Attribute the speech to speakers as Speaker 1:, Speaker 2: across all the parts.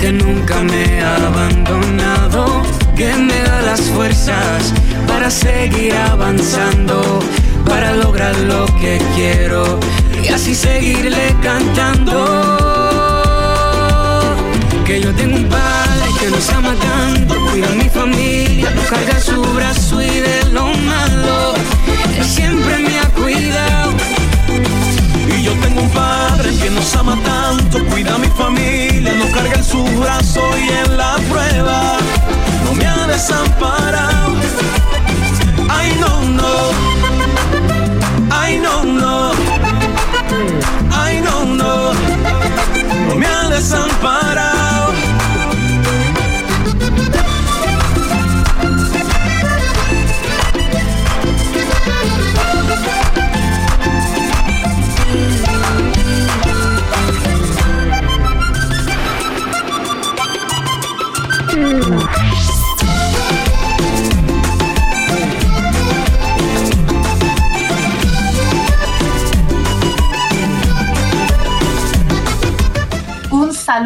Speaker 1: que nunca me ha abandonado, que me da las fuerzas para seguir avanzando, para lograr lo que quiero y así seguirle cantando. Que yo tengo un padre que nos ama tanto, cuida a mi familia, carga su brazo y de lo malo, él siempre me ha cuidado
Speaker 2: yo tengo un padre que nos ama tanto, cuida a mi familia, nos carga en su brazo y en la prueba no me ha desamparado. Ay, no, no. Ay, no, no. Ay, no, no. No me ha desamparado.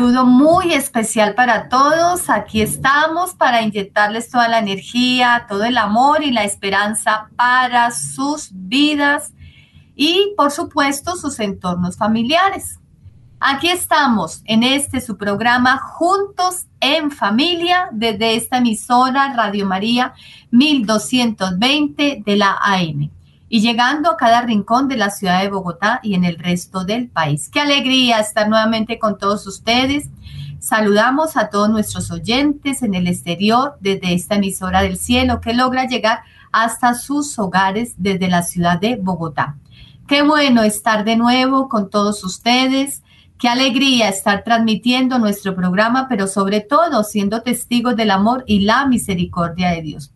Speaker 3: Saludo muy especial para todos. Aquí estamos para inyectarles toda la energía, todo el amor y la esperanza para sus vidas y, por supuesto, sus entornos familiares. Aquí estamos en este su programa Juntos en Familia desde esta emisora Radio María 1220 de la AM y llegando a cada rincón de la ciudad de Bogotá y en el resto del país. Qué alegría estar nuevamente con todos ustedes. Saludamos a todos nuestros oyentes en el exterior desde esta emisora del cielo que logra llegar hasta sus hogares desde la ciudad de Bogotá. Qué bueno estar de nuevo con todos ustedes. Qué alegría estar transmitiendo nuestro programa, pero sobre todo siendo testigos del amor y la misericordia de Dios.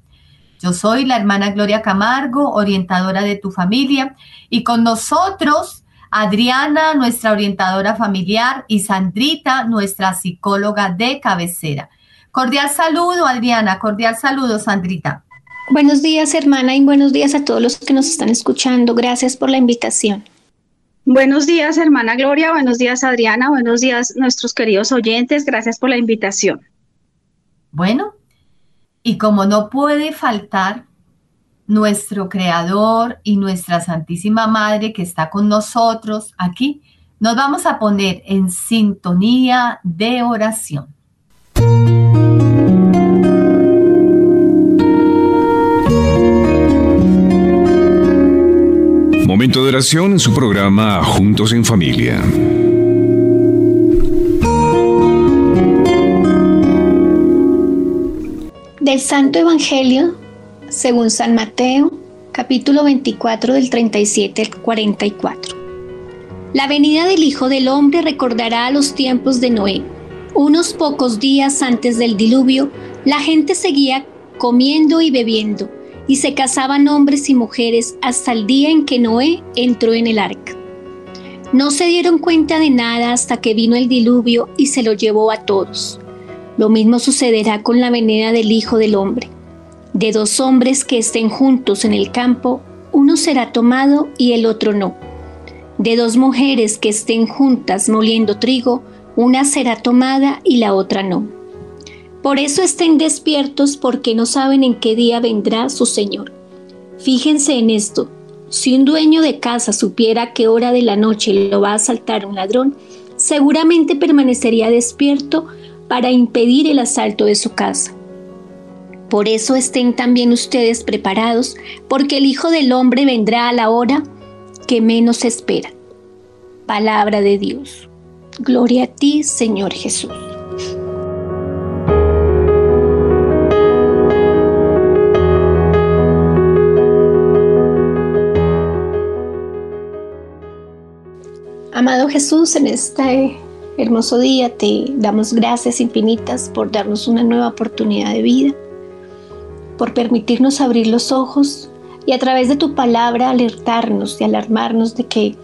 Speaker 3: Yo soy la hermana Gloria Camargo, orientadora de tu familia, y con nosotros Adriana, nuestra orientadora familiar, y Sandrita, nuestra psicóloga de cabecera. Cordial saludo, Adriana, cordial saludo, Sandrita.
Speaker 4: Buenos días, hermana, y buenos días a todos los que nos están escuchando. Gracias por la invitación.
Speaker 5: Buenos días, hermana Gloria, buenos días, Adriana, buenos días, nuestros queridos oyentes. Gracias por la invitación.
Speaker 3: Bueno, y como no puede faltar nuestro Creador y nuestra Santísima Madre que está con nosotros aquí, nos vamos a poner en sintonía de oración.
Speaker 6: Momento de oración en su programa Juntos en Familia.
Speaker 4: Del Santo Evangelio, según San Mateo, capítulo 24 del 37 al 44. La venida del Hijo del Hombre recordará a los tiempos de Noé. Unos pocos días antes del diluvio, la gente seguía comiendo y bebiendo, y se casaban hombres y mujeres hasta el día en que Noé entró en el arca. No se dieron cuenta de nada hasta que vino el diluvio y se lo llevó a todos. Lo mismo sucederá con la venida del Hijo del Hombre. De dos hombres que estén juntos en el campo, uno será tomado y el otro no. De dos mujeres que estén juntas moliendo trigo, una será tomada y la otra no. Por eso estén despiertos porque no saben en qué día vendrá su Señor. Fíjense en esto. Si un dueño de casa supiera qué hora de la noche lo va a asaltar un ladrón, seguramente permanecería despierto para impedir el asalto de su casa. Por eso estén también ustedes preparados, porque el Hijo del Hombre vendrá a la hora que menos espera. Palabra de Dios. Gloria a ti, Señor Jesús. Amado Jesús, en este hermoso día. Te damos gracias infinitas por darnos una nueva oportunidad de vida, por permitirnos abrir los ojos y a través de tu palabra alertarnos y alarmarnos de que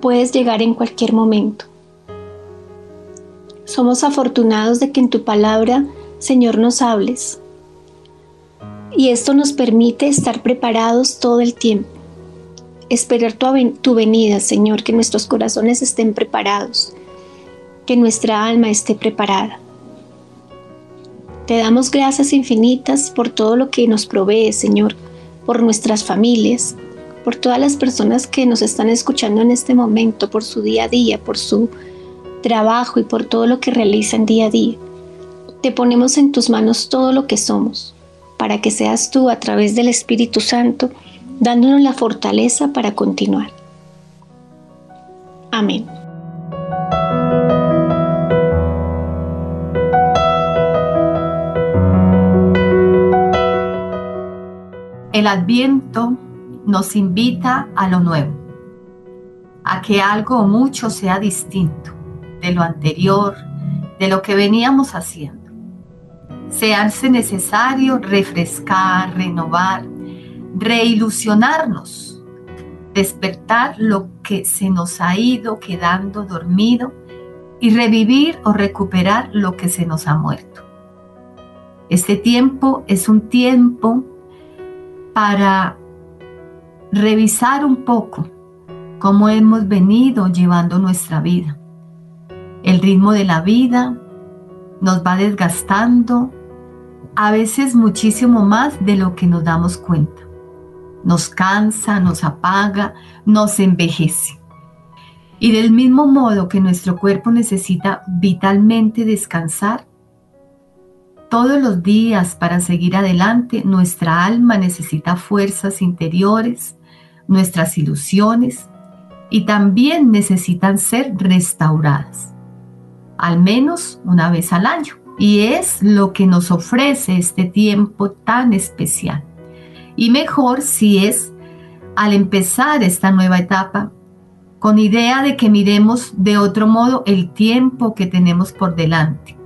Speaker 4: puedes llegar en cualquier momento. Somos afortunados de que en tu palabra, Señor, nos hables. Y esto nos permite estar preparados todo el tiempo. Esperar tu, tu venida, Señor, que nuestros corazones estén preparados, que nuestra alma esté preparada. Te damos gracias infinitas por todo lo que nos provee, Señor, por nuestras familias, por todas las personas que nos están escuchando en este momento, por su día a día, por su trabajo y por todo lo que realizan día a día. Te ponemos en tus manos todo lo que somos, para que seas tú a través del Espíritu Santo, dándonos la fortaleza para continuar. Amén.
Speaker 3: El adviento nos invita a lo nuevo, a que algo o mucho sea distinto de lo anterior, de lo que veníamos haciendo. Se hace necesario refrescar, renovar, reilusionarnos, despertar lo que se nos ha ido quedando dormido y revivir o recuperar lo que se nos ha muerto. Este tiempo es un tiempo para revisar un poco cómo hemos venido llevando nuestra vida. El ritmo de la vida nos va desgastando, a veces muchísimo más de lo que nos damos cuenta. Nos cansa, nos apaga, nos envejece. Y del mismo modo que nuestro cuerpo necesita vitalmente descansar, todos los días para seguir adelante, nuestra alma necesita fuerzas interiores, nuestras ilusiones y también necesitan ser restauradas, al menos una vez al año. Y es lo que nos ofrece este tiempo tan especial. Y mejor si es al empezar esta nueva etapa con idea de que miremos de otro modo el tiempo que tenemos por delante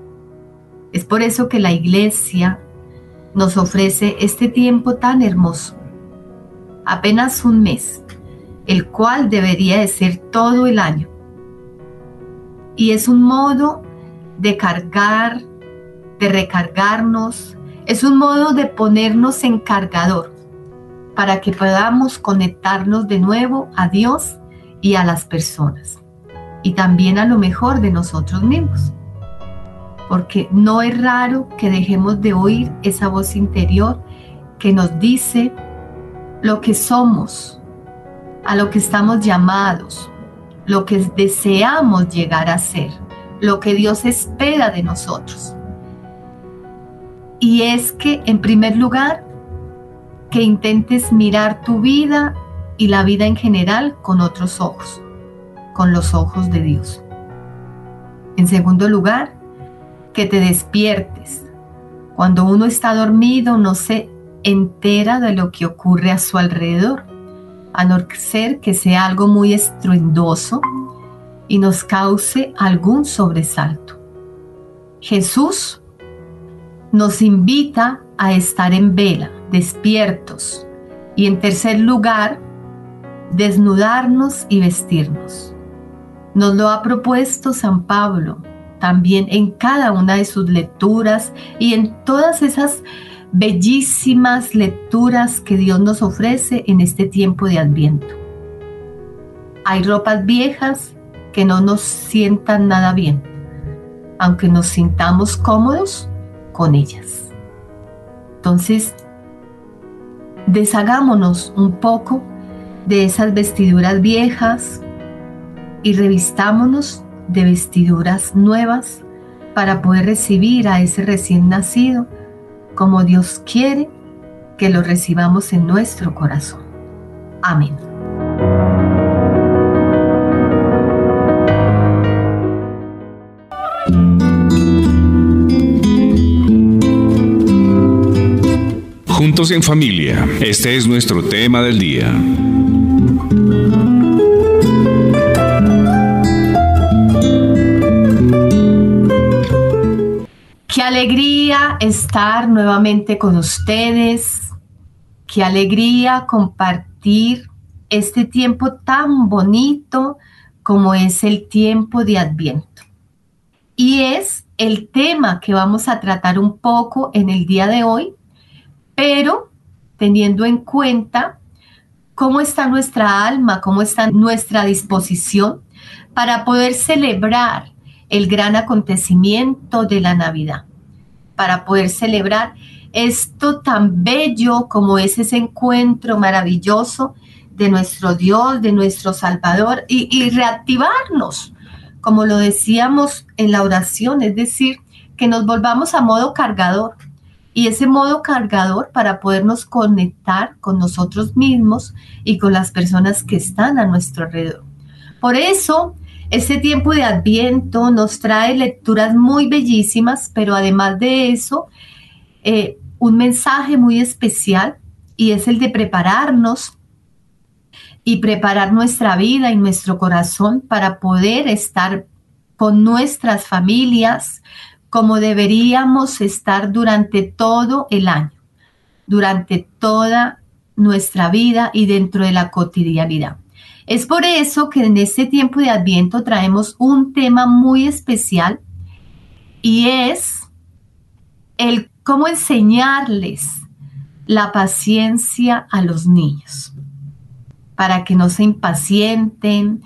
Speaker 3: es por eso que la iglesia nos ofrece este tiempo tan hermoso, apenas un mes, el cual debería de ser todo el año. Y es un modo de cargar, de recargarnos, es un modo de ponernos en cargador para que podamos conectarnos de nuevo a Dios y a las personas y también a lo mejor de nosotros mismos porque no es raro que dejemos de oír esa voz interior que nos dice lo que somos, a lo que estamos llamados, lo que deseamos llegar a ser, lo que Dios espera de nosotros. Y es que, en primer lugar, que intentes mirar tu vida y la vida en general con otros ojos, con los ojos de Dios. En segundo lugar, que te despiertes. Cuando uno está dormido no se entera de lo que ocurre a su alrededor, a no ser que sea algo muy estruendoso y nos cause algún sobresalto. Jesús nos invita a estar en vela, despiertos, y en tercer lugar, desnudarnos y vestirnos. Nos lo ha propuesto San Pablo también en cada una de sus lecturas y en todas esas bellísimas lecturas que Dios nos ofrece en este tiempo de adviento. Hay ropas viejas que no nos sientan nada bien, aunque nos sintamos cómodos con ellas. Entonces, deshagámonos un poco de esas vestiduras viejas y revistámonos de vestiduras nuevas para poder recibir a ese recién nacido como Dios quiere que lo recibamos en nuestro corazón. Amén.
Speaker 6: Juntos en familia, este es nuestro tema del día.
Speaker 3: Estar nuevamente con ustedes. Qué alegría compartir este tiempo tan bonito como es el tiempo de Adviento. Y es el tema que vamos a tratar un poco en el día de hoy, pero teniendo en cuenta cómo está nuestra alma, cómo está nuestra disposición para poder celebrar el gran acontecimiento de la Navidad, para poder celebrar esto tan bello como es ese encuentro maravilloso de nuestro Dios, de nuestro Salvador y, reactivarnos, como lo decíamos en la oración, es decir, que nos volvamos a modo cargador. Y ese modo cargador para podernos conectar con nosotros mismos y con las personas que están a nuestro alrededor. Por eso, este tiempo de Adviento nos trae lecturas muy bellísimas, pero además de eso, eh, un mensaje muy especial y es el de prepararnos y preparar nuestra vida y nuestro corazón para poder estar con nuestras familias como deberíamos estar durante todo el año, durante toda nuestra vida y dentro de la cotidianidad. Es por eso que en este tiempo de Adviento traemos un tema muy especial y es el cómo enseñarles la paciencia a los niños para que no se impacienten,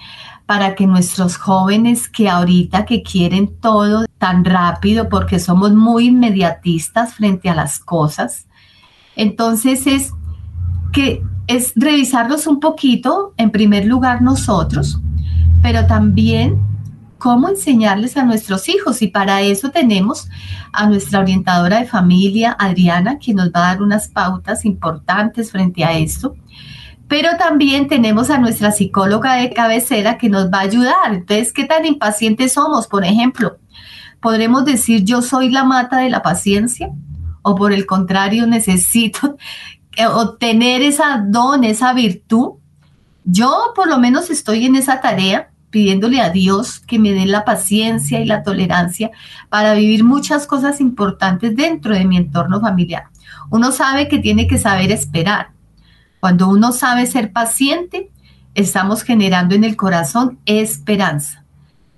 Speaker 3: para que nuestros jóvenes que ahorita que quieren todo tan rápido porque somos muy inmediatistas frente a las cosas, entonces es que es revisarlos un poquito, en primer lugar nosotros, pero también cómo enseñarles a nuestros hijos. Y para eso tenemos a nuestra orientadora de familia, Adriana, que nos va a dar unas pautas importantes frente a esto pero también tenemos a nuestra psicóloga de cabecera que nos va a ayudar. Entonces, ¿qué tan impacientes somos? Por ejemplo, podremos decir yo soy la mata de la paciencia o por el contrario necesito obtener esa don, esa virtud. Yo por lo menos estoy en esa tarea pidiéndole a Dios que me dé la paciencia y la tolerancia para vivir muchas cosas importantes dentro de mi entorno familiar. Uno sabe que tiene que saber esperar, cuando uno sabe ser paciente, estamos generando en el corazón esperanza.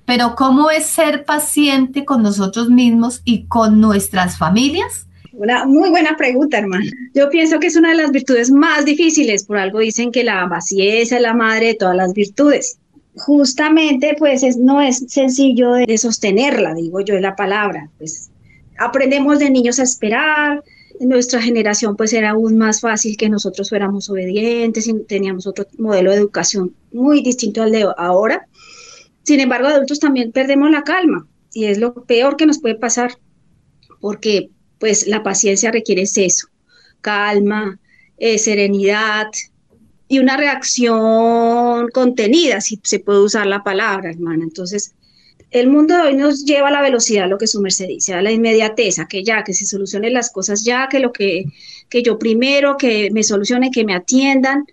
Speaker 3: Pero ¿cómo es ser paciente con nosotros mismos y con nuestras familias?
Speaker 5: Una muy buena pregunta, hermano. Yo pienso que es una de las virtudes más difíciles. Por algo dicen que la paciencia es la madre de todas las virtudes. Justamente, pues no es sencillo de, sostenerla, digo yo, es la palabra. Pues aprendemos de niños a esperar, en nuestra generación pues era aún más fácil que nosotros fuéramos obedientes y teníamos otro modelo de educación muy distinto al de ahora. Sin embargo, adultos también perdemos la calma y es lo peor que nos puede pasar porque pues la paciencia requiere eso, calma, eh, serenidad y una reacción contenida, si se puede usar la palabra, hermana. Entonces, el mundo hoy nos lleva a la velocidad, lo que su merced dice, a la inmediateza, que ya, que se solucionen las cosas ya, que lo que, que yo primero, que me solucione, que me atiendan,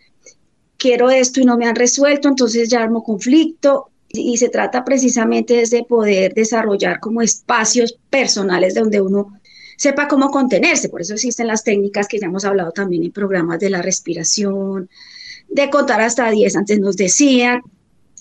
Speaker 5: quiero esto y no me han resuelto, entonces ya armo conflicto. Y se trata precisamente de poder desarrollar como espacios personales donde uno sepa cómo contenerse. Por eso existen las técnicas que ya hemos hablado también en programas de la respiración, de contar hasta 10, antes nos decían,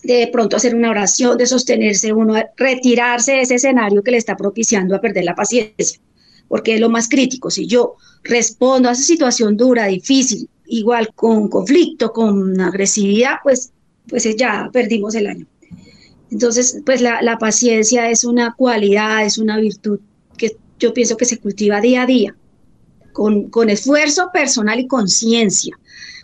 Speaker 5: de pronto hacer una oración, de sostenerse uno, retirarse de ese escenario que le está propiciando a perder la paciencia, porque es lo más crítico. Si yo respondo a esa situación dura, difícil, igual con conflicto, con agresividad, pues, pues ya perdimos el año. Entonces, pues la, paciencia es una cualidad, es una virtud yo pienso que se cultiva día a día, con, con esfuerzo personal y conciencia,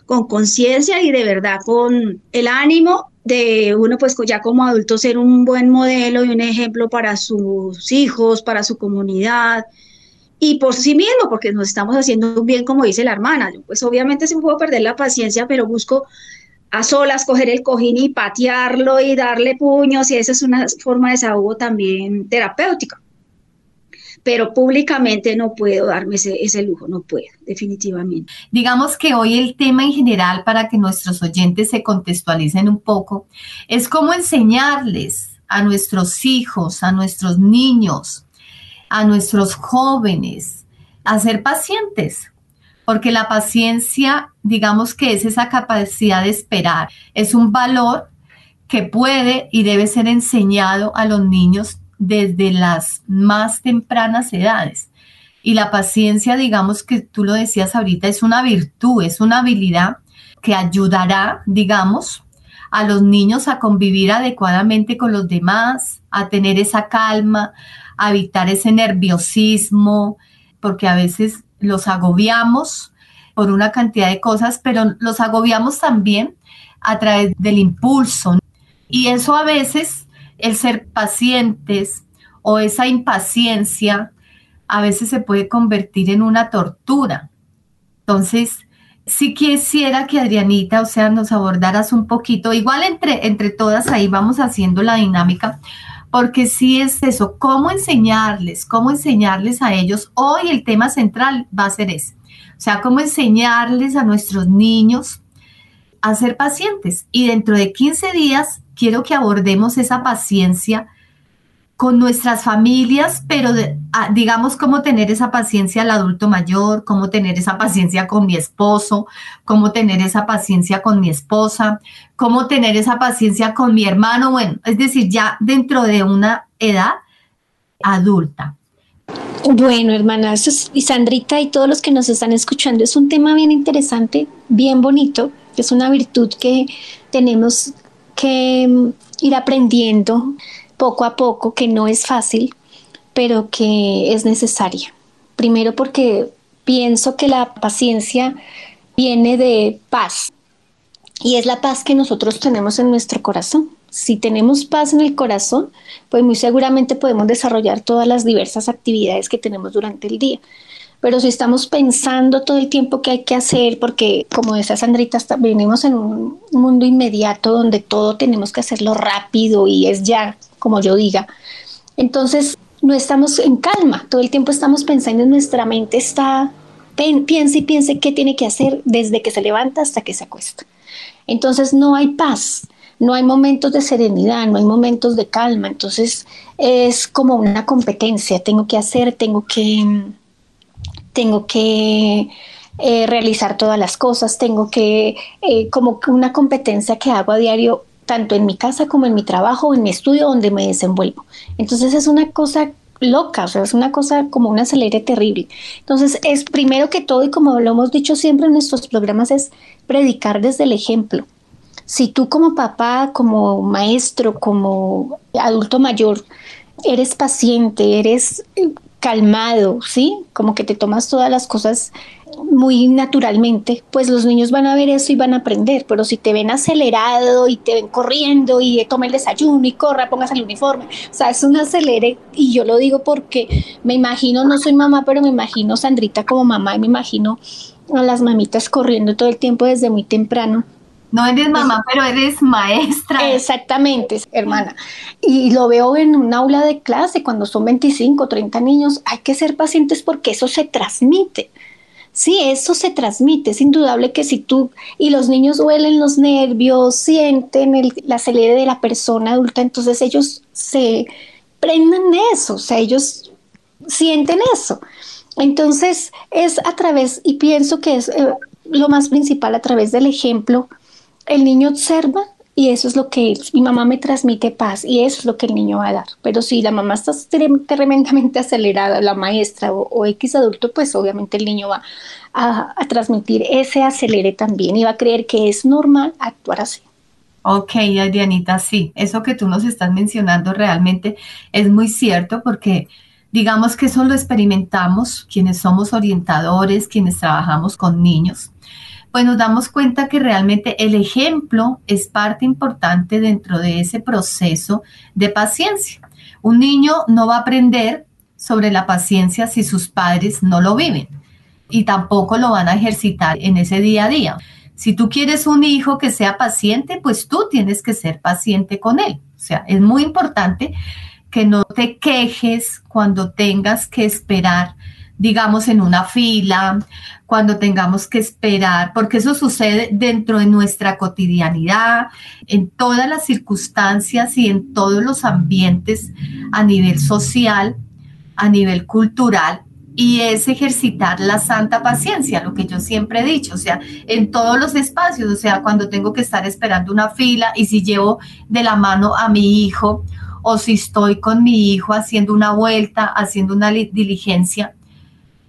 Speaker 5: con conciencia y de verdad con el ánimo de uno pues ya como adulto ser un buen modelo y un ejemplo para sus hijos, para su comunidad y por sí mismo, porque nos estamos haciendo un bien como dice la hermana. Yo pues obviamente se me puedo perder la paciencia, pero busco a solas coger el cojín y patearlo y darle puños y esa es una forma de desahogo también terapéutica pero públicamente no puedo darme ese, lujo, no puedo, definitivamente.
Speaker 3: Digamos que hoy el tema en general, para que nuestros oyentes se contextualicen un poco, es cómo enseñarles a nuestros hijos, a nuestros niños, a nuestros jóvenes a ser pacientes, porque la paciencia, digamos que es esa capacidad de esperar, es un valor que puede y debe ser enseñado a los niños desde las más tempranas edades. Y la paciencia, digamos que tú lo decías ahorita, es una virtud, es una habilidad que ayudará, digamos, a los niños a convivir adecuadamente con los demás, a tener esa calma, a evitar ese nerviosismo, porque a veces los agobiamos por una cantidad de cosas, pero los agobiamos también a través del impulso. Y eso a veces, el ser pacientes o esa impaciencia, a veces se puede convertir en una tortura. Entonces, si quisiera que Adrianita, o sea, nos abordaras un poquito, igual entre, entre todas ahí vamos haciendo la dinámica, porque sí es eso, cómo enseñarles, cómo enseñarles a ellos. Hoy el tema central va a ser ese, o sea, cómo enseñarles a nuestros niños a ser pacientes. Y dentro de 15 días quiero que abordemos esa paciencia con nuestras familias, pero digamos cómo tener esa paciencia al adulto mayor, cómo tener esa paciencia con mi esposo, cómo tener esa paciencia con mi esposa, cómo tener esa paciencia con mi hermano, bueno, es decir, ya dentro de una edad adulta.
Speaker 4: Bueno, hermanas y Sandrita y todos los que nos están escuchando, es un tema bien interesante, bien bonito, es una virtud que tenemos que mm, ir aprendiendo poco a poco, que no es fácil, pero que es necesaria. Primero porque pienso que la paciencia viene de paz y es la paz que nosotros tenemos en nuestro corazón. Si tenemos paz en el corazón, pues muy seguramente podemos desarrollar todas las diversas actividades que tenemos durante el día. Pero si estamos pensando todo el tiempo que hay que hacer, porque como decía Sandrita, venimos en un mundo inmediato donde todo tenemos que hacerlo rápido y es ya, como yo diga, entonces no estamos en calma, todo el tiempo estamos pensando, en nuestra mente está, piensa y piensa qué tiene que hacer desde que se levanta hasta que se acuesta. Entonces no hay paz, no hay momentos de serenidad, no hay momentos de calma, entonces es como una competencia, tengo que hacer, tengo que tengo que eh, realizar todas las cosas, tengo que, eh, como una competencia que hago a diario, tanto en mi casa como en mi trabajo en mi estudio donde me desenvuelvo. Entonces es una cosa loca, o sea, es una cosa como un acelere terrible. Entonces es primero que todo, y como lo hemos dicho siempre en nuestros programas, es predicar desde el ejemplo. Si tú como papá, como maestro, como adulto mayor, eres paciente, eres calmado, ¿sí? Como que te tomas todas las cosas muy naturalmente, pues los niños van a ver eso y van a aprender, pero si te ven acelerado y te ven corriendo y toma el desayuno y corra, póngase el uniforme, o sea, es un acelere y yo lo digo porque me imagino, no soy mamá, pero me imagino Sandrita como mamá y me imagino a las mamitas corriendo todo el tiempo desde muy temprano
Speaker 3: no eres mamá, pero eres maestra.
Speaker 4: Exactamente, hermana. Y lo veo en un aula de clase, cuando son 25, 30 niños, hay que ser pacientes porque eso se transmite. Sí, eso se transmite. Es indudable que si tú y los niños huelen los nervios, sienten el, la acelere de la persona adulta, entonces ellos se prenden de eso, o sea, ellos sienten eso. Entonces es a través, y pienso que es eh, lo más principal, a través del ejemplo el niño observa y eso es lo que mi mamá me transmite paz y eso es lo que el niño va a dar. Pero si la mamá está tremendamente acelerada, la maestra o, X adulto, pues obviamente el niño va a, transmitir ese acelere también y va a creer que es normal actuar así.
Speaker 3: Ok, Adrianita, sí, eso que tú nos estás mencionando realmente es muy cierto porque digamos que eso lo experimentamos quienes somos orientadores, quienes trabajamos con niños pues nos damos cuenta que realmente el ejemplo es parte importante dentro de ese proceso de paciencia. Un niño no va a aprender sobre la paciencia si sus padres no lo viven y tampoco lo van a ejercitar en ese día a día. Si tú quieres un hijo que sea paciente, pues tú tienes que ser paciente con él. O sea, es muy importante que no te quejes cuando tengas que esperar digamos, en una fila, cuando tengamos que esperar, porque eso sucede dentro de nuestra cotidianidad, en todas las circunstancias y en todos los ambientes a nivel social. a nivel cultural y es ejercitar la santa paciencia, lo que yo siempre he dicho, o sea, en todos los espacios, o sea, cuando tengo que estar esperando una fila y si llevo de la mano a mi hijo o si estoy con mi hijo haciendo una vuelta, haciendo una diligencia,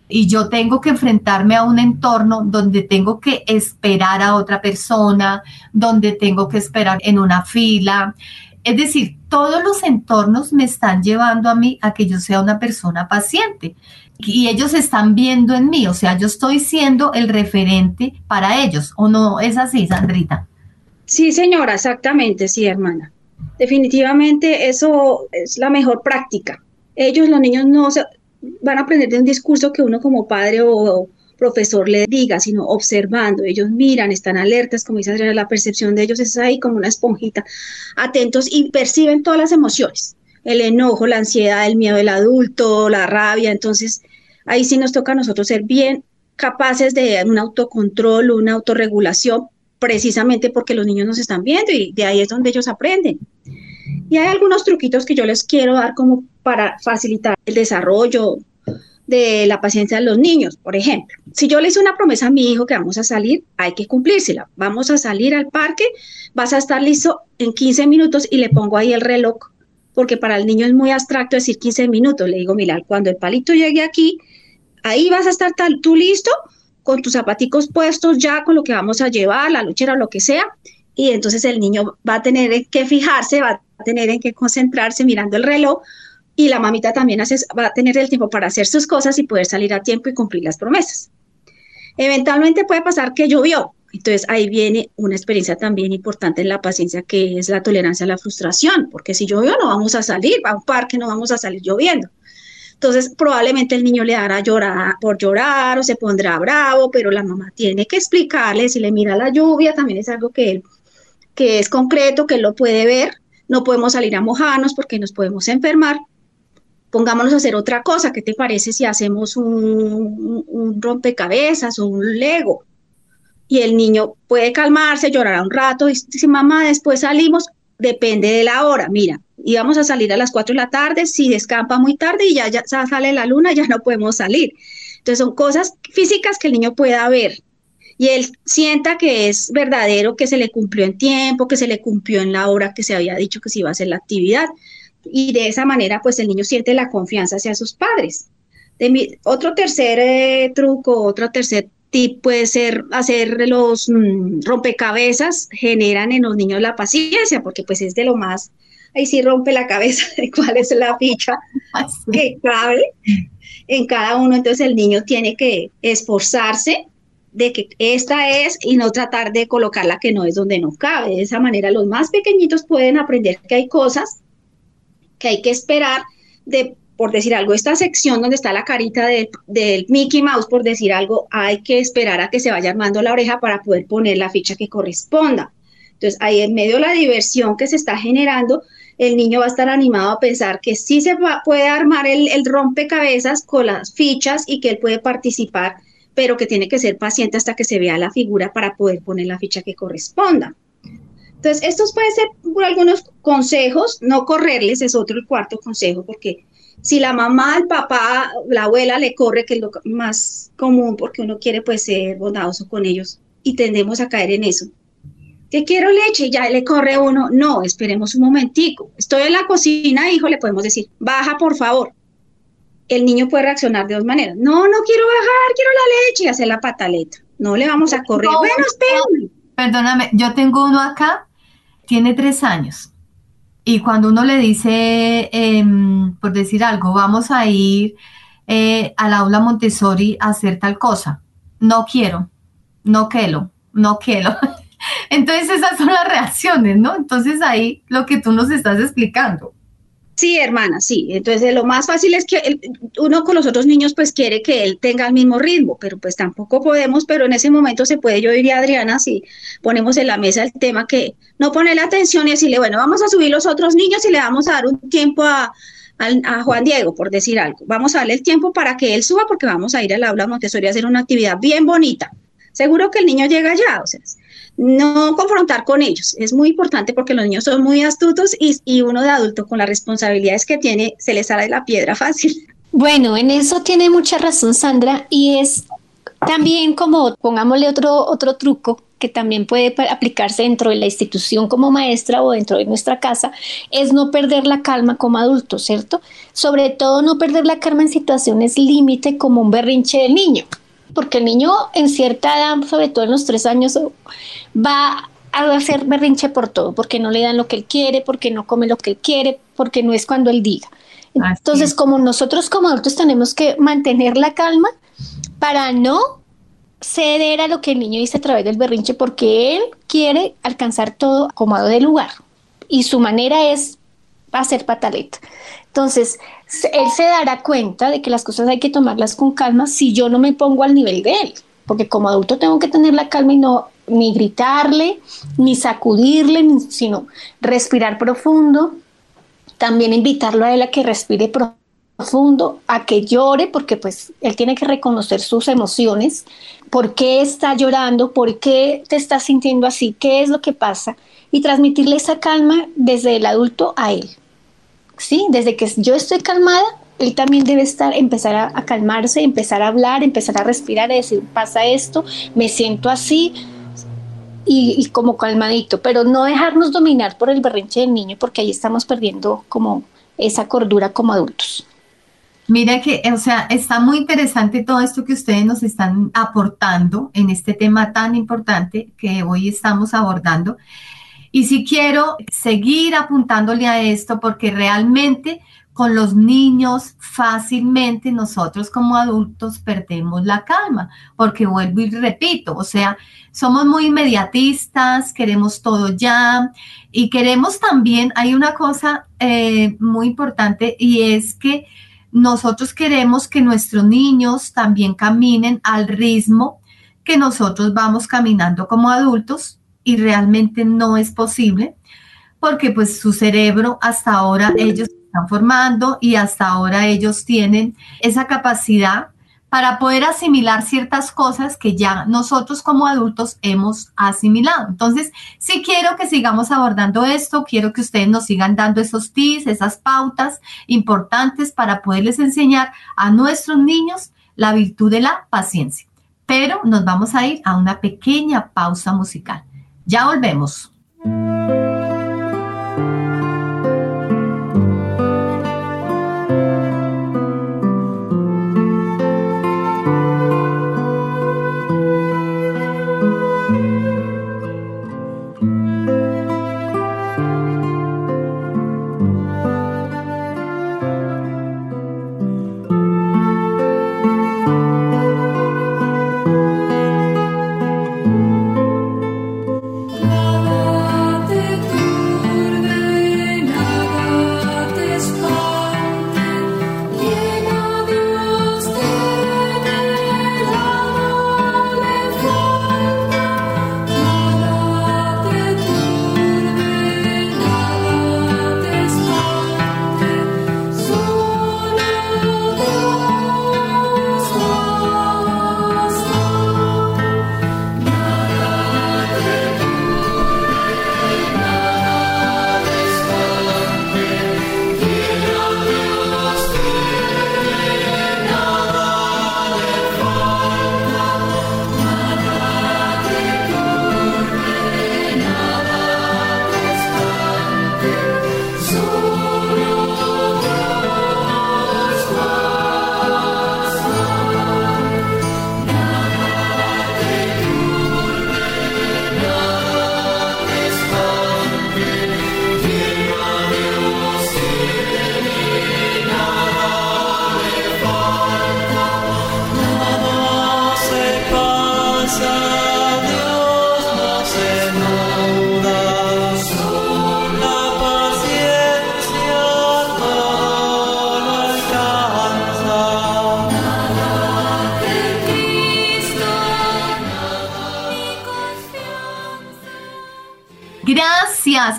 Speaker 3: y yo tengo que enfrentarme a un entorno donde tengo que esperar a otra persona, donde tengo que esperar en una fila. Es decir, todos los entornos me están llevando a mí a que yo sea una persona paciente y ellos están viendo en mí, o sea, yo estoy siendo el referente para ellos, ¿o no es así, Sandrita?
Speaker 5: Sí, señora, exactamente, sí, hermana. Definitivamente eso es la mejor práctica. Ellos, los niños, no van a aprender de un discurso que uno como padre o profesor le diga, sino observando. Ellos miran, están alertas, como dice Adriana, la percepción de ellos es ahí como una esponjita, atentos y perciben todas las emociones el enojo, la ansiedad, el miedo del adulto, la rabia. Entonces, ahí sí nos toca a nosotros ser bien capaces de un autocontrol, una autorregulación, precisamente porque los niños nos están viendo y de ahí es donde ellos aprenden. Y hay algunos truquitos que yo les quiero dar como para facilitar el desarrollo de la paciencia de los niños. Por ejemplo, si yo le hice una promesa a mi hijo que vamos a salir, hay que cumplírsela. Vamos a salir al parque, vas a estar listo en 15 minutos y le pongo ahí el reloj porque para el niño es muy abstracto decir 15 minutos. Le digo, mira, cuando el palito llegue aquí, ahí vas a estar tú listo, con tus zapaticos puestos ya, con lo que vamos a llevar, la luchera o lo que sea, y entonces el niño va a tener que fijarse, va a tener en que concentrarse mirando el reloj, y la mamita también va a tener el tiempo para hacer sus cosas y poder salir a tiempo y cumplir las promesas. Eventualmente puede pasar que llovió, entonces ahí viene una experiencia también importante en la paciencia que es la tolerancia a la frustración, porque si llovió no vamos a salir, a un parque no vamos a salir lloviendo. Entonces probablemente el niño le hará llorar por llorar o se pondrá bravo, pero la mamá tiene que explicarle, si le mira la lluvia, también es algo que, que es concreto, que él lo puede ver, no podemos salir a mojarnos porque nos podemos enfermar, pongámonos a hacer otra cosa. ¿Qué te parece si hacemos un, rompecabezas o un Lego? y el niño puede calmarse, llorará un rato, y si mamá, después salimos, depende de la hora, mira, íbamos a salir a las 4 de la tarde, si descampa muy tarde y ya, ya sale la luna, ya no podemos salir. Entonces son cosas físicas que el niño pueda ver y él sienta que es verdadero, que se le cumplió en tiempo, que se le cumplió en la hora que se había dicho que se iba a hacer la actividad. Y de esa manera, pues el niño siente la confianza hacia sus padres. De otro tercer eh, truco, otro tercer puede ser hacer los mm, rompecabezas, generan en los niños la paciencia, porque pues es de lo más, ahí sí rompe la cabeza de cuál es la ficha que cabe en cada uno, entonces el niño tiene que esforzarse de que esta es y no tratar de colocarla que no es donde no cabe. De esa manera los más pequeñitos pueden aprender que hay cosas que hay que esperar de por decir algo, esta sección donde está la carita del Mickey Mouse, por decir algo, hay que esperar a que se vaya armando la oreja para poder poner la ficha que corresponda. Entonces, ahí en medio de la diversión que se está generando, el niño va a estar animado a pensar que sí se puede armar el, el rompecabezas con las fichas y que él puede participar, pero que tiene que ser paciente hasta que se vea la figura para poder poner la ficha que corresponda. Entonces, estos pueden ser por algunos consejos, no correrles, es otro el cuarto consejo, porque si la mamá, el papá, la abuela le corre, que es lo más común porque uno quiere pues ser bondadoso con ellos y tendemos a caer en eso. Que quiero leche, ya le corre uno, no, esperemos un momentico. Estoy en la cocina, hijo, le podemos decir, baja por favor. El niño puede reaccionar de dos maneras. No, no quiero bajar, quiero la leche y hacer la pataleta. No le vamos a correr. bueno, espérame.
Speaker 3: Perdóname, yo tengo uno acá, tiene tres años y cuando uno le dice, em, por decir algo, vamos a ir eh, al aula Montessori a hacer tal cosa, no quiero, no quiero, no quiero. Entonces esas son las reacciones, ¿no? Entonces ahí lo que tú nos estás explicando.
Speaker 5: Sí, hermana, sí. Entonces, lo más fácil es que uno con los otros niños pues quiere que él tenga el mismo ritmo, pero pues tampoco podemos, pero en ese momento se puede, yo diría Adriana, si ponemos en la mesa el tema que no ponerle atención y decirle, bueno, vamos a subir los otros niños y le vamos a dar un tiempo a, a, Juan Diego, por decir algo. Vamos a darle el tiempo para que él suba porque vamos a ir al aula Montessori a hacer una actividad bien bonita. Seguro que el niño llega ya, o sea, no confrontar con ellos. Es muy importante porque los niños son muy astutos y, uno de adulto con las responsabilidades que tiene se les sale la piedra fácil.
Speaker 4: Bueno, en eso tiene mucha razón Sandra y es también como, pongámosle otro, otro truco que también puede aplicarse dentro de la institución como maestra o dentro de nuestra casa, es no perder la calma como adulto, ¿cierto? Sobre todo no perder la calma en situaciones límite como un berrinche del niño, porque el niño en cierta edad, sobre todo en los tres años, va a hacer berrinche por todo, porque no le dan lo que él quiere, porque no come lo que él quiere, porque no es cuando él diga. Entonces, como nosotros como adultos tenemos que mantener la calma para no ceder a lo que el niño dice a través del berrinche, porque él quiere alcanzar todo acomodado de lugar y su manera es hacer pataleta. Entonces, él se dará cuenta de que las cosas hay que tomarlas con calma si yo no me pongo al nivel de él, porque como adulto tengo que tener la calma y no ni gritarle, ni sacudirle, sino respirar profundo, también invitarlo a él a que respire profundo, a que llore, porque pues él tiene que reconocer sus emociones, por qué está llorando, por qué te estás sintiendo así, qué es lo que pasa, y transmitirle esa calma desde el adulto a él. Sí, desde que yo estoy calmada, él también debe estar, empezar a, calmarse, empezar a hablar, empezar a respirar, a decir, pasa esto, me siento así, y, como calmadito, pero no dejarnos dominar por el berrinche del niño porque ahí estamos perdiendo como esa cordura como adultos.
Speaker 3: Mira que, o sea, está muy interesante todo esto que ustedes nos están aportando en este tema tan importante que hoy estamos abordando. Y si quiero seguir apuntándole a esto porque realmente con los niños fácilmente nosotros como adultos perdemos la calma, porque vuelvo y repito, o sea, somos muy inmediatistas, queremos todo ya y queremos también, hay una cosa eh, muy importante y es que nosotros queremos que nuestros niños también caminen al ritmo que nosotros vamos caminando como adultos y realmente no es posible porque pues su cerebro hasta ahora ellos están formando y hasta ahora ellos tienen esa capacidad para poder asimilar ciertas cosas que ya nosotros como adultos hemos asimilado. Entonces, sí quiero que sigamos abordando esto, quiero que ustedes nos sigan dando esos tips, esas pautas importantes para poderles enseñar a nuestros niños la virtud de la paciencia. Pero nos vamos a ir a una pequeña pausa musical. Ya volvemos.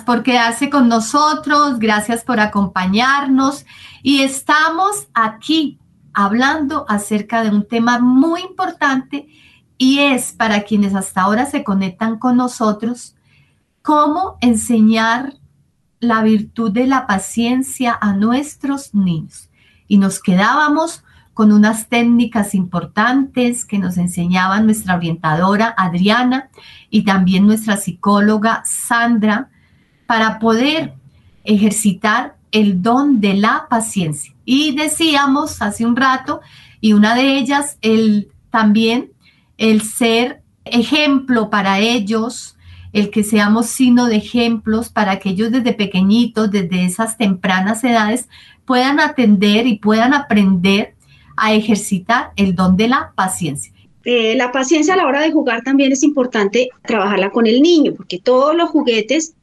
Speaker 3: Por quedarse con nosotros, gracias por acompañarnos y estamos aquí hablando acerca de un tema muy importante y es para quienes hasta ahora se conectan con nosotros, cómo enseñar la virtud de la paciencia a nuestros niños. y nos quedábamos con unas técnicas importantes que nos enseñaba nuestra orientadora Adriana y también nuestra psicóloga Sandra para poder ejercitar el don de la paciencia. Y decíamos hace un rato, y una de ellas, el también el ser ejemplo para ellos, el que seamos signo de ejemplos para que ellos desde pequeñitos, desde esas tempranas edades, puedan atender y puedan aprender a ejercitar el don de la paciencia.
Speaker 5: Eh, la paciencia a la hora de jugar también es importante trabajarla con el niño, porque todos los juguetes,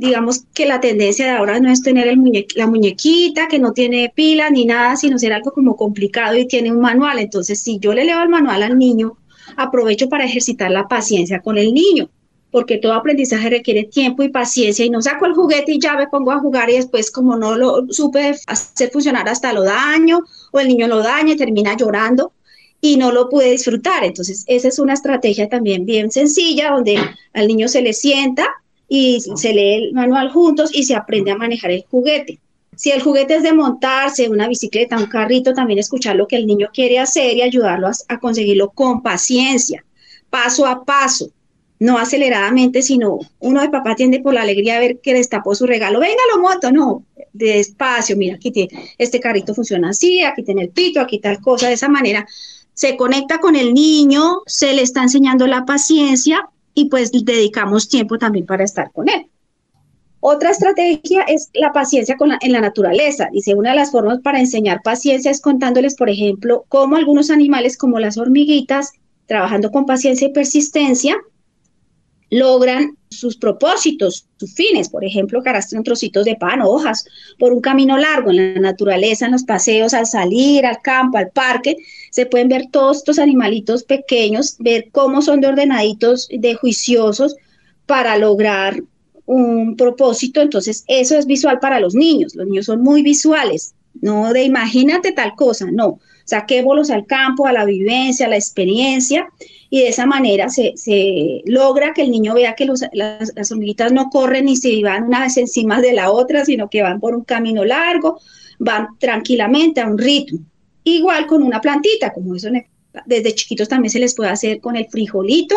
Speaker 5: digamos que la tendencia de ahora no es tener el la muñequita que no tiene pilas ni nada, sino ser algo como complicado y tiene un manual. Entonces, si yo le leo el manual al niño, aprovecho para ejercitar la paciencia con el niño, porque todo aprendizaje requiere tiempo y paciencia y no saco el juguete y ya me pongo a jugar y después como no lo supe hacer funcionar hasta lo daño o el niño lo daña y termina llorando y no lo pude disfrutar. Entonces, esa es una estrategia también bien sencilla donde al niño se le sienta y se lee el manual juntos y se aprende a manejar el juguete. Si el juguete es de montarse, una bicicleta, un carrito, también escuchar lo que el niño quiere hacer y ayudarlo a, conseguirlo con paciencia, paso a paso, no aceleradamente, sino uno de papá tiende por la alegría de ver que destapó su regalo. Venga, lo moto, no, despacio, mira, aquí tiene, este carrito funciona así, aquí tiene el pito, aquí tal cosa, de esa manera se conecta con el niño, se le está enseñando la paciencia y pues dedicamos tiempo también para estar con él. Otra estrategia es la paciencia con en la naturaleza. Dice, una de las formas para enseñar paciencia es contándoles, por ejemplo, cómo algunos animales como las hormiguitas, trabajando con paciencia y persistencia, logran sus propósitos, sus fines. Por ejemplo, que arrastran trocitos de pan o hojas por un camino largo en la naturaleza, en los paseos, al salir al campo, al parque. Se pueden ver todos estos animalitos pequeños, ver cómo son de ordenaditos, de juiciosos para lograr un propósito, entonces eso es visual para los niños. Los niños son muy visuales, no de imagínate tal cosa, no. Saquémoslos al campo, a la vivencia, a la experiencia, y de esa manera se, logra que el niño vea que las, las, hormiguitas no corren ni se van una vez encima de la otra, sino que van por un camino largo, van tranquilamente a un ritmo. Igual con una plantita, como eso desde chiquitos también se les puede hacer con el frijolito,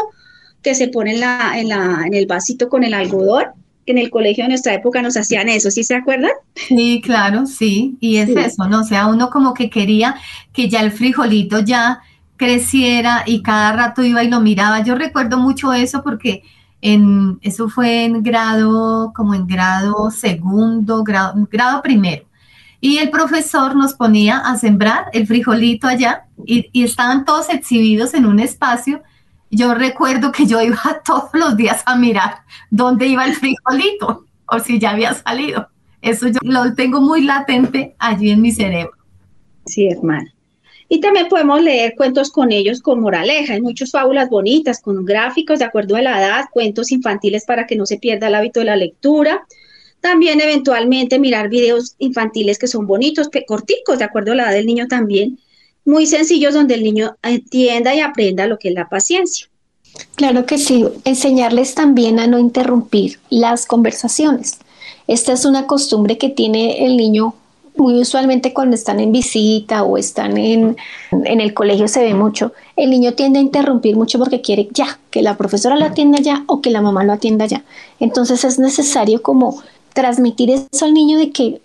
Speaker 5: que se pone en, la, en, la, en el vasito con el algodón en el colegio de nuestra época nos hacían eso, ¿sí se acuerdan?
Speaker 3: Sí, claro, sí, y es eso, ¿no? O sea, uno como que quería que ya el frijolito ya creciera y cada rato iba y lo miraba. Yo recuerdo mucho eso porque en, eso fue en grado, como en grado segundo, grado, grado primero. Y el profesor nos ponía a sembrar el frijolito allá y, estaban todos exhibidos en un espacio yo recuerdo que yo iba todos los días a mirar dónde iba el frijolito o si ya había salido. Eso yo lo tengo muy latente allí en mi cerebro.
Speaker 5: Sí, hermana. Y también podemos leer cuentos con ellos con moraleja. Hay muchas fábulas bonitas con gráficos de acuerdo a la edad, cuentos infantiles para que no se pierda el hábito de la lectura. También eventualmente mirar videos infantiles que son bonitos, corticos, de acuerdo a la edad del niño también muy sencillos donde el niño entienda y aprenda lo que es la paciencia.
Speaker 4: Claro que sí, enseñarles también a no interrumpir las conversaciones. Esta es una costumbre que tiene el niño muy usualmente cuando están en visita o están en, en, el colegio se ve mucho, el niño tiende a interrumpir mucho porque quiere ya, que la profesora lo atienda ya o que la mamá lo atienda ya. Entonces es necesario como transmitir eso al niño de que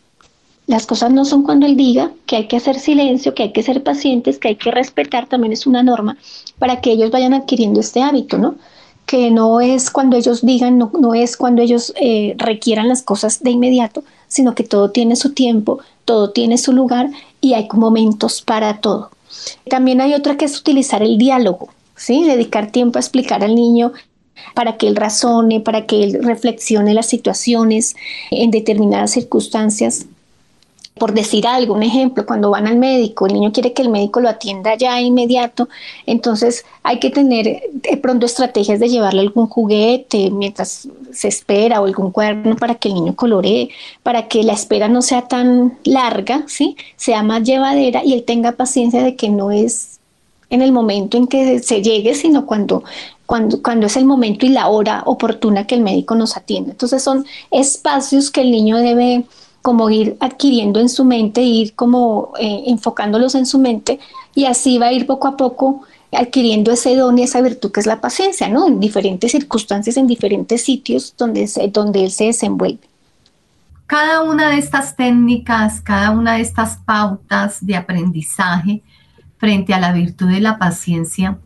Speaker 4: las cosas no son cuando él diga, que hay que hacer silencio, que hay que ser pacientes, que hay que respetar, también es una norma, para que ellos vayan adquiriendo este hábito, ¿no? Que no es cuando ellos digan, no, no es cuando ellos eh, requieran las cosas de inmediato, sino que todo tiene su tiempo, todo tiene su lugar y hay momentos para todo. También hay otra que es utilizar el diálogo, ¿sí? Dedicar tiempo a explicar al niño para que él razone, para que él reflexione las situaciones en determinadas circunstancias por decir algo, un ejemplo, cuando van al médico, el niño quiere que el médico lo atienda ya inmediato, entonces hay que tener de pronto estrategias de llevarle algún juguete mientras se espera o algún cuaderno para que el niño coloree, para que la espera no sea tan larga, ¿sí? sea más llevadera y él tenga paciencia de que no es en el momento en que se llegue, sino cuando cuando, cuando, es el momento y la hora oportuna que el médico nos atiende. Entonces son espacios que el niño debe como ir adquiriendo en su mente, ir como eh, enfocándolos en su mente y así va a ir poco a poco adquiriendo ese don y esa virtud que es la paciencia, ¿no? En diferentes circunstancias, en diferentes sitios donde, donde él se desenvuelve.
Speaker 3: Cada una de estas técnicas, cada una de estas pautas de aprendizaje frente a la virtud de la paciencia,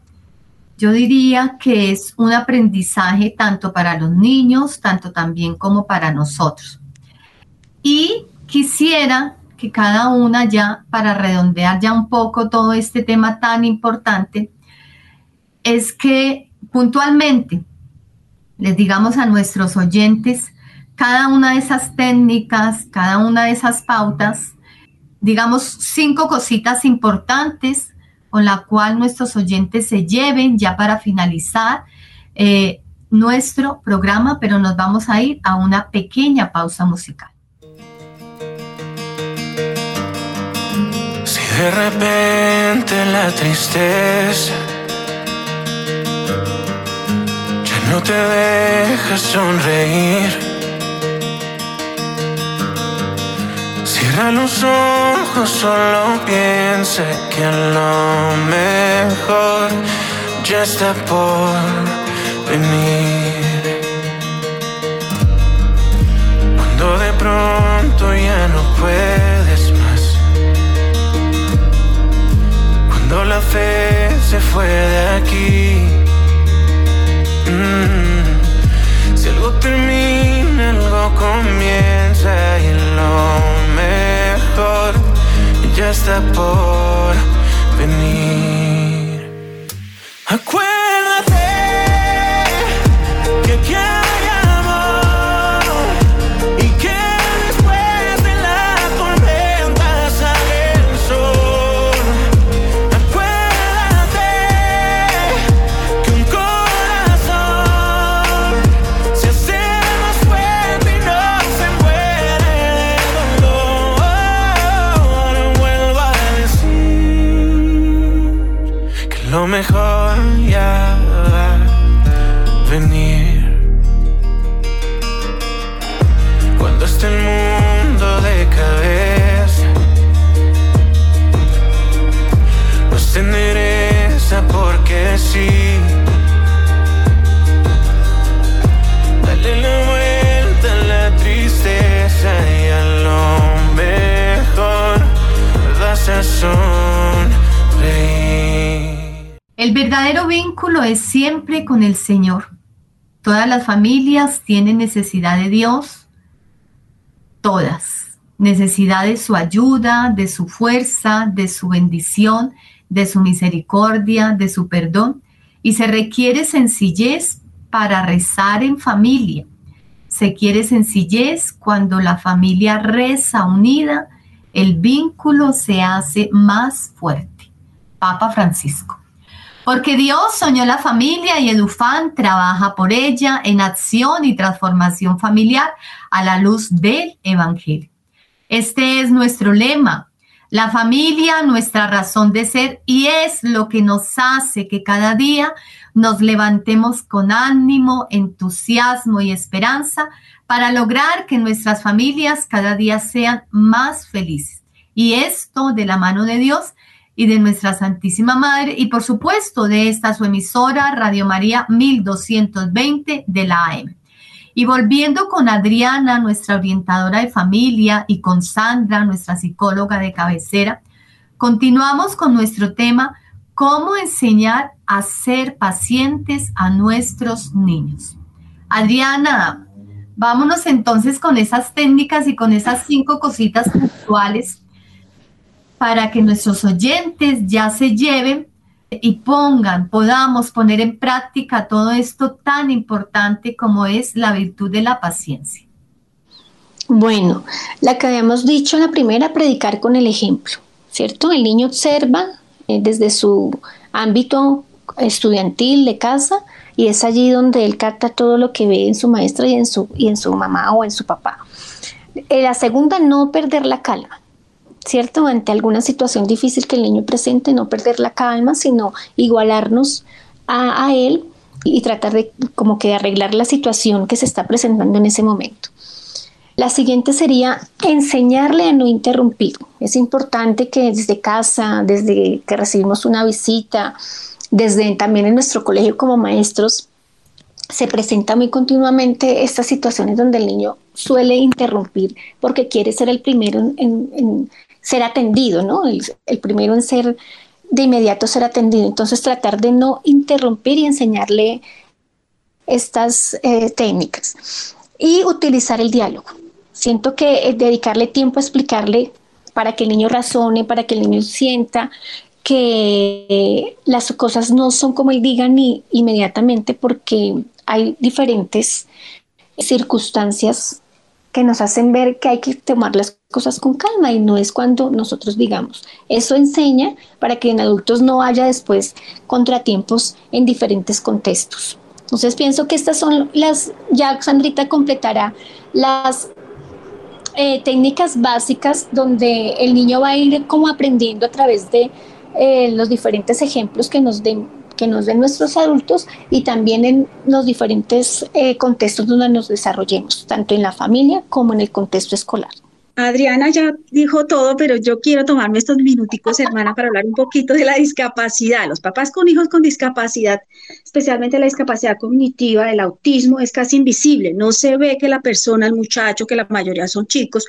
Speaker 3: yo diría que es un aprendizaje tanto para los niños, tanto también como para nosotros. Y quisiera que cada una ya, para redondear ya un poco todo este tema tan importante, es que puntualmente les digamos a nuestros oyentes cada una de esas técnicas, cada una de esas pautas, digamos cinco cositas importantes con la cual nuestros oyentes se lleven ya para finalizar eh, nuestro programa, pero nos vamos a ir a una pequeña pausa musical.
Speaker 7: De repente la tristeza ya no te deja sonreír. Cierra los ojos, solo piensa que lo mejor ya está por venir. Cuando de pronto ya no puedes la fe se fue de aquí. Mm. Si algo termina, algo comienza y lo mejor ya está por venir. Acuérdate porque sí. Dale la vuelta a la tristeza y a lo.
Speaker 3: El verdadero vínculo es siempre con el Señor. Todas las familias tienen necesidad de Dios, todas. Necesidad de su ayuda, de su fuerza, de su bendición, de su misericordia, de su perdón. Y se requiere sencillez para rezar en familia. Se quiere sencillez cuando la familia reza unida, el vínculo se hace más fuerte. Papa Francisco. Porque Dios soñó la familia y el UFAN trabaja por ella en acción y transformación familiar a la luz del Evangelio. Este es nuestro lema, la familia, nuestra razón de ser y es lo que nos hace que cada día nos levantemos con ánimo, entusiasmo y esperanza para lograr que nuestras familias cada día sean más felices. Y esto de la mano de Dios y de nuestra Santísima Madre y por supuesto de esta su emisora Radio María 1220 de la AM. Y volviendo con Adriana, nuestra orientadora de familia, y con Sandra, nuestra psicóloga de cabecera, continuamos con nuestro tema, cómo enseñar a ser pacientes a nuestros niños. Adriana, vámonos entonces con esas técnicas y con esas cinco cositas puntuales para que nuestros oyentes ya se lleven y pongan, podamos poner en práctica todo esto tan importante como es la virtud de la paciencia.
Speaker 4: Bueno, la que habíamos dicho la primera, predicar con el ejemplo, ¿cierto? El niño observa eh, desde su ámbito estudiantil de casa y es allí donde él capta todo lo que ve en su maestra y en su, y en su mamá o en su papá. Eh, la segunda, no perder la calma. ¿Cierto? Ante alguna situación difícil que el niño presente, no perder la calma, sino igualarnos a, él y tratar de como que arreglar la situación que se está presentando en ese momento. La siguiente sería enseñarle a no interrumpir. Es importante que desde casa, desde que recibimos una visita, desde también en nuestro colegio como maestros, se presenta muy continuamente estas situaciones donde el niño suele interrumpir porque quiere ser el primero en, ser atendido, ¿no? El, primero en ser de inmediato ser atendido. Entonces tratar de no interrumpir y enseñarle estas eh, técnicas y utilizar el diálogo. Siento que dedicarle tiempo a explicarle para que el niño razone, para que el niño sienta que las cosas no son como él diga ni inmediatamente porque hay diferentes circunstancias que nos hacen ver que hay que tomar las cosas con calma y no es cuando nosotros digamos. Eso enseña para que en adultos no haya después contratiempos en diferentes contextos. Entonces pienso que estas son las, ya Sandrita completará las eh, técnicas básicas donde el niño va a ir como aprendiendo a través de eh, los diferentes ejemplos que nos den que nos den nuestros adultos y también en los diferentes eh, contextos donde nos desarrollemos, tanto en la familia como en el contexto escolar.
Speaker 5: Adriana ya dijo todo, pero yo quiero tomarme estos minuticos, hermana, para hablar un poquito de la discapacidad. Los papás con hijos con discapacidad, especialmente la discapacidad cognitiva, el autismo, es casi invisible. No se ve que la persona, el muchacho, que la mayoría son chicos,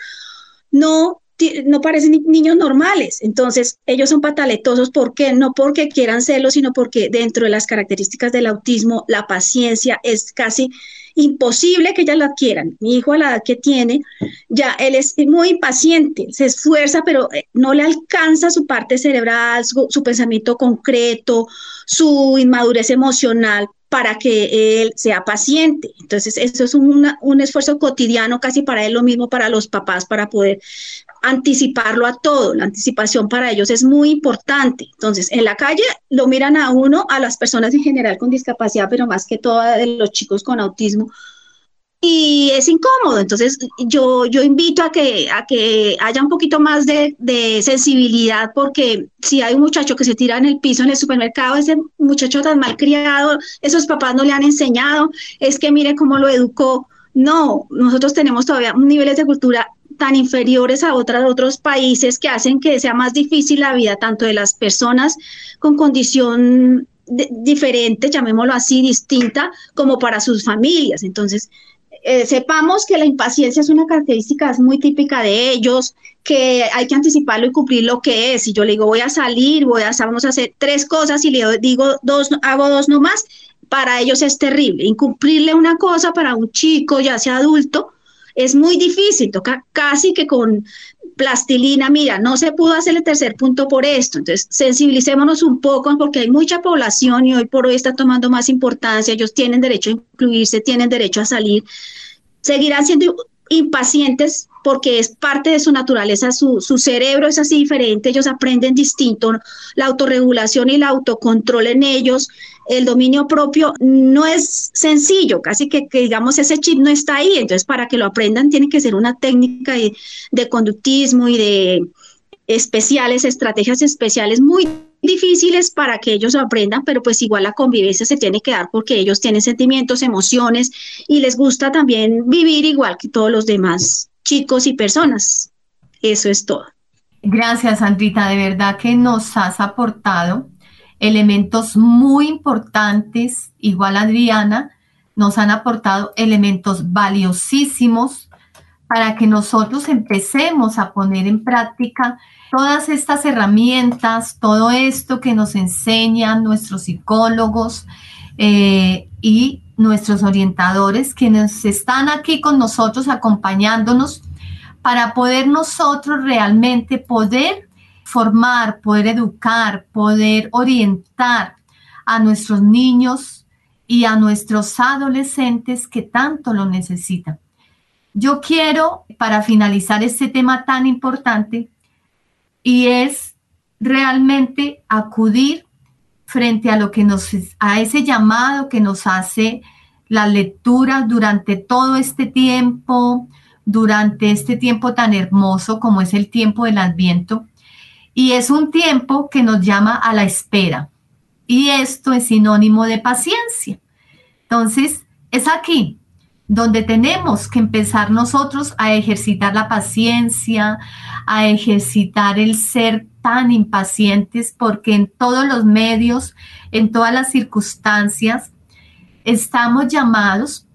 Speaker 5: no no parecen niños normales. Entonces, ellos son pataletosos. ¿Por qué? No porque quieran serlo, sino porque dentro de las características del autismo, la paciencia es casi imposible que ellas la adquieran. Mi hijo a la edad que tiene, ya él es muy impaciente, se esfuerza, pero eh, no le alcanza su parte cerebral, su, pensamiento concreto, su inmadurez emocional para que él sea paciente. Entonces, eso es un esfuerzo cotidiano casi para él, lo mismo para los papás, para poder anticiparlo a todo. La anticipación para ellos es muy importante. Entonces, en la calle lo miran a uno, a las personas en general con discapacidad, pero más que todo a los chicos con autismo. Y es incómodo. Entonces, yo, yo invito a que, a que haya un poquito más de, de sensibilidad, porque si hay un muchacho que se tira en el piso en el supermercado, ese muchacho tan mal criado, esos papás no le han enseñado, es que mire cómo lo educó. No, nosotros tenemos todavía niveles de cultura tan inferiores a otras, otros países que hacen que sea más difícil la vida tanto de las personas con condición diferente, llamémoslo así, distinta, como para sus familias. Entonces, eh, sepamos que la impaciencia es una característica muy típica de ellos, que hay que anticiparlo y cumplir lo que es. Si yo le digo voy a salir, voy a, vamos a hacer tres cosas y le digo dos, hago dos nomás, para ellos es terrible. Incumplirle una cosa para un chico, ya sea adulto, es muy difícil, toca casi que con plastilina, mira, no se pudo hacer el tercer punto por esto, entonces sensibilicémonos un poco porque hay mucha población y hoy por hoy está tomando más importancia, ellos tienen derecho a incluirse, tienen derecho a salir, seguirán siendo impacientes porque es parte de su naturaleza, su, su, cerebro es así diferente, ellos aprenden distinto, la autorregulación y el autocontrol en ellos el dominio propio no es sencillo, casi que, digamos ese chip no está ahí, entonces para que lo aprendan tiene que ser una técnica de, conductismo y de especiales, estrategias especiales muy difíciles para que ellos lo aprendan, pero pues igual la convivencia se tiene que dar porque ellos tienen sentimientos, emociones y les gusta también vivir igual que todos los demás chicos y personas. Eso es todo.
Speaker 3: Gracias, Andrita, de verdad que nos has aportado elementos muy importantes, igual Adriana, nos han aportado elementos valiosísimos para que nosotros empecemos a poner en práctica todas estas herramientas, todo esto que nos enseñan nuestros psicólogos eh, y nuestros orientadores, quienes están aquí con nosotros acompañándonos para poder nosotros realmente poder formar, poder educar, poder orientar a nuestros niños y a nuestros adolescentes que tanto lo necesitan. Yo quiero, para finalizar este tema tan importante, y es realmente acudir frente a lo que nos, a ese llamado que nos hace la lectura durante todo este tiempo, durante este tiempo tan hermoso como es el tiempo del Adviento, y es un tiempo que nos llama a la espera. Y esto es sinónimo de paciencia. Entonces, es aquí donde tenemos que empezar nosotros a ejercitar la paciencia, a ejercitar el ser tan impacientes, porque en todos los medios, en todas las circunstancias, estamos llamados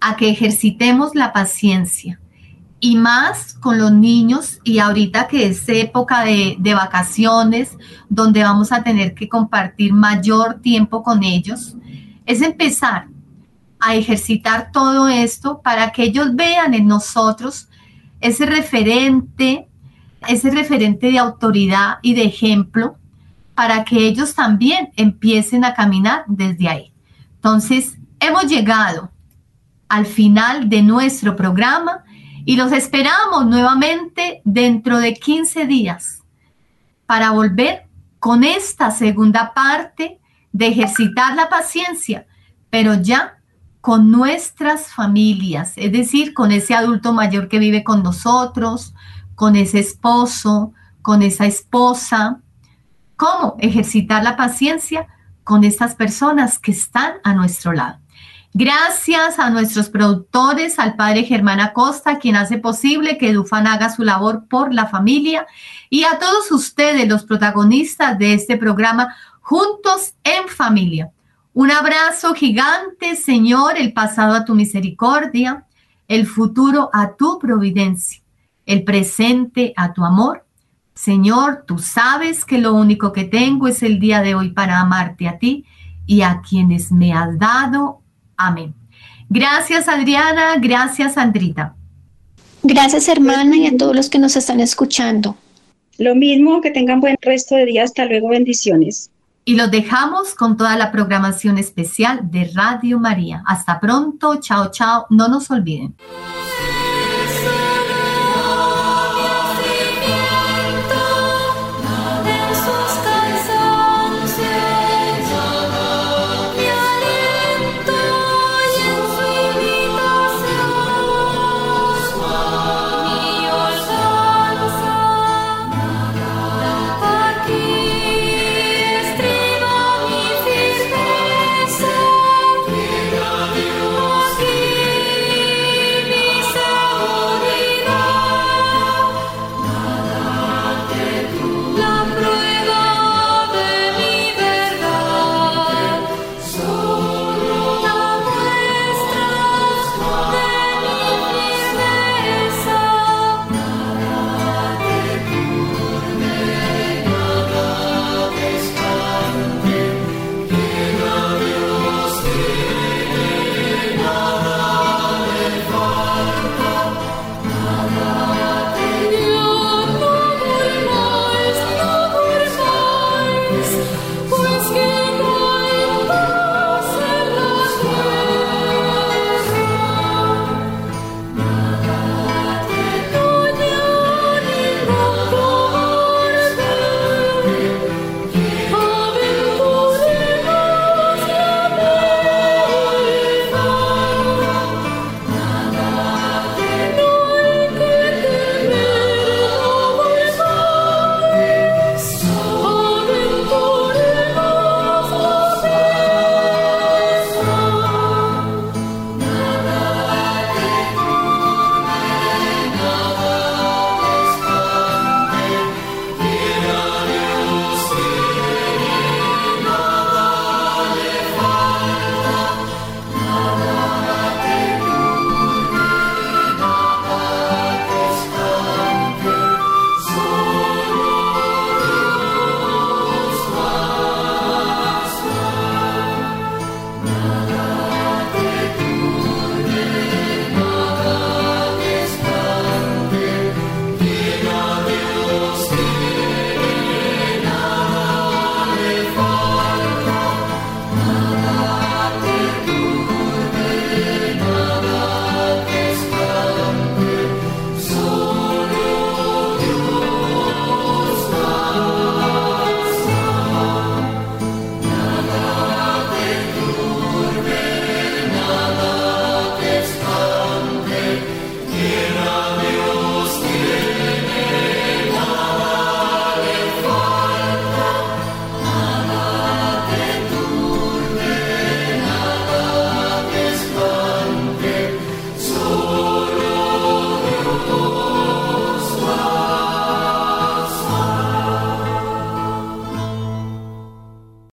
Speaker 3: a que ejercitemos la paciencia. Y más con los niños y ahorita que es época de, de vacaciones, donde vamos a tener que compartir mayor tiempo con ellos, es empezar a ejercitar todo esto para que ellos vean en nosotros ese referente, ese referente de autoridad y de ejemplo, para que ellos también empiecen a caminar desde ahí. Entonces, hemos llegado al final de nuestro programa y los esperamos nuevamente dentro de 15 días para volver con esta segunda parte de ejercitar la paciencia, pero ya con nuestras familias, es decir, con ese adulto mayor que vive con nosotros, con ese esposo, con esa esposa. ¿Cómo ejercitar la paciencia con estas personas que están a nuestro lado? Gracias a nuestros productores, al padre Germán Acosta, quien hace posible que Dufan haga su labor por la familia, y a todos ustedes, los protagonistas de este programa, Juntos en Familia. Un abrazo gigante, Señor, el pasado a tu misericordia, el futuro a tu providencia, el presente a tu amor. Señor, tú sabes que lo único que tengo es el día de hoy para amarte a ti y a quienes me has dado. Amén. Gracias, Adriana. Gracias, Andrita.
Speaker 4: Gracias, hermana, y a todos los que nos están escuchando.
Speaker 5: Lo mismo, que tengan buen resto de día. Hasta luego, bendiciones.
Speaker 3: Y los dejamos con toda la programación especial de Radio María. Hasta pronto, chao, chao, no nos olviden.